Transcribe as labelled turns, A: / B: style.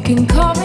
A: can come